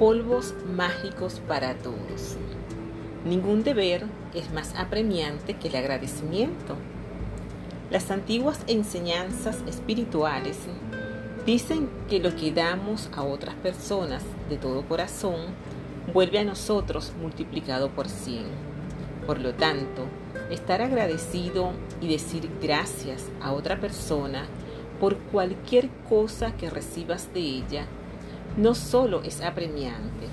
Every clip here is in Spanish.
Polvos mágicos para todos. Ningún deber es más apremiante que el agradecimiento. Las antiguas enseñanzas espirituales dicen que lo que damos a otras personas de todo corazón vuelve a nosotros multiplicado por cien. Por lo tanto, estar agradecido y decir gracias a otra persona por cualquier cosa que recibas de ella no solo es apremiante,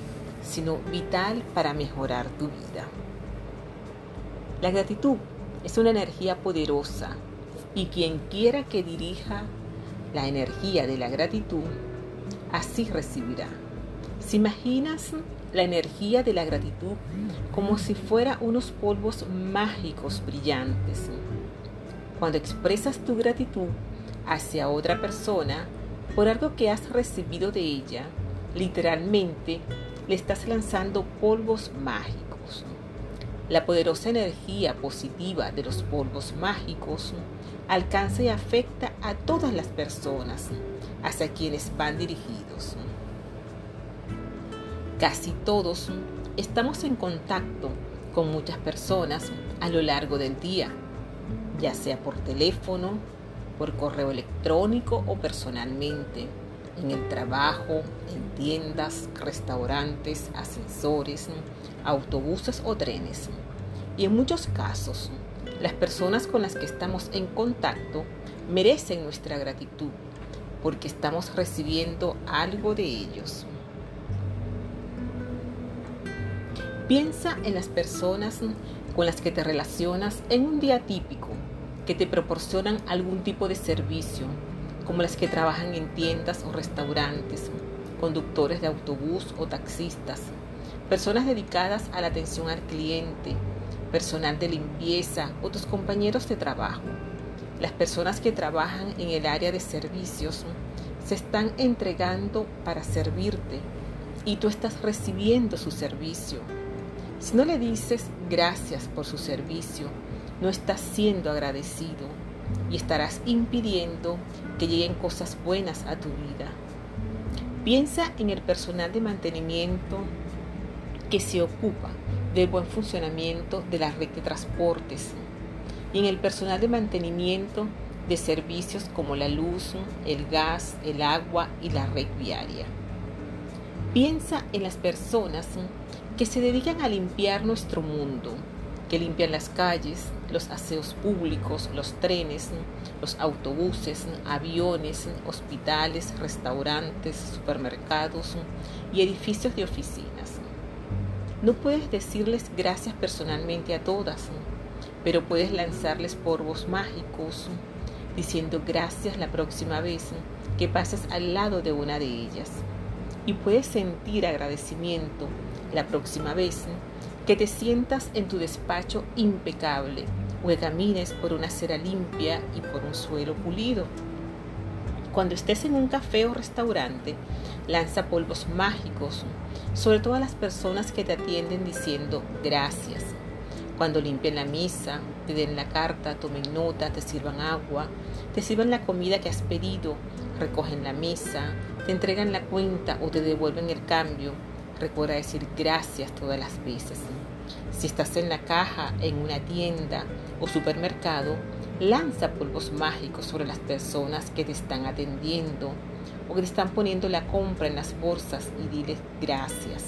sino vital para mejorar tu vida. La gratitud es una energía poderosa y quien quiera que dirija la energía de la gratitud, así recibirá. ¿Se imaginas la energía de la gratitud como si fuera unos polvos mágicos brillantes? Cuando expresas tu gratitud hacia otra persona, por algo que has recibido de ella, literalmente le estás lanzando polvos mágicos. La poderosa energía positiva de los polvos mágicos alcanza y afecta a todas las personas hacia quienes van dirigidos. Casi todos estamos en contacto con muchas personas a lo largo del día, ya sea por teléfono, por correo electrónico o personalmente, en el trabajo, en tiendas, restaurantes, ascensores, autobuses o trenes. Y en muchos casos, las personas con las que estamos en contacto merecen nuestra gratitud porque estamos recibiendo algo de ellos. Piensa en las personas con las que te relacionas en un día típico que te proporcionan algún tipo de servicio, como las que trabajan en tiendas o restaurantes, conductores de autobús o taxistas, personas dedicadas a la atención al cliente, personal de limpieza o tus compañeros de trabajo. Las personas que trabajan en el área de servicios se están entregando para servirte y tú estás recibiendo su servicio. Si no le dices gracias por su servicio, no estás siendo agradecido y estarás impidiendo que lleguen cosas buenas a tu vida. Piensa en el personal de mantenimiento que se ocupa del buen funcionamiento de la red de transportes y en el personal de mantenimiento de servicios como la luz, el gas, el agua y la red viaria. Piensa en las personas que se dedican a limpiar nuestro mundo, que limpian las calles, los aseos públicos, los trenes, los autobuses, aviones, hospitales, restaurantes, supermercados y edificios de oficinas. No puedes decirles gracias personalmente a todas, pero puedes lanzarles polvos mágicos diciendo gracias la próxima vez que pases al lado de una de ellas. Y puedes sentir agradecimiento la próxima vez que te sientas en tu despacho impecable o que camines por una acera limpia y por un suelo pulido. Cuando estés en un café o restaurante, lanza polvos mágicos sobre todas las personas que te atienden diciendo gracias. Cuando limpien la misa, te den la carta, tomen nota, te sirvan agua, te sirvan la comida que has pedido, recogen la mesa, te entregan la cuenta o te devuelven el cambio, Recuerda decir gracias todas las veces. Si estás en la caja, en una tienda o supermercado, lanza polvos mágicos sobre las personas que te están atendiendo o que te están poniendo la compra en las bolsas y diles gracias.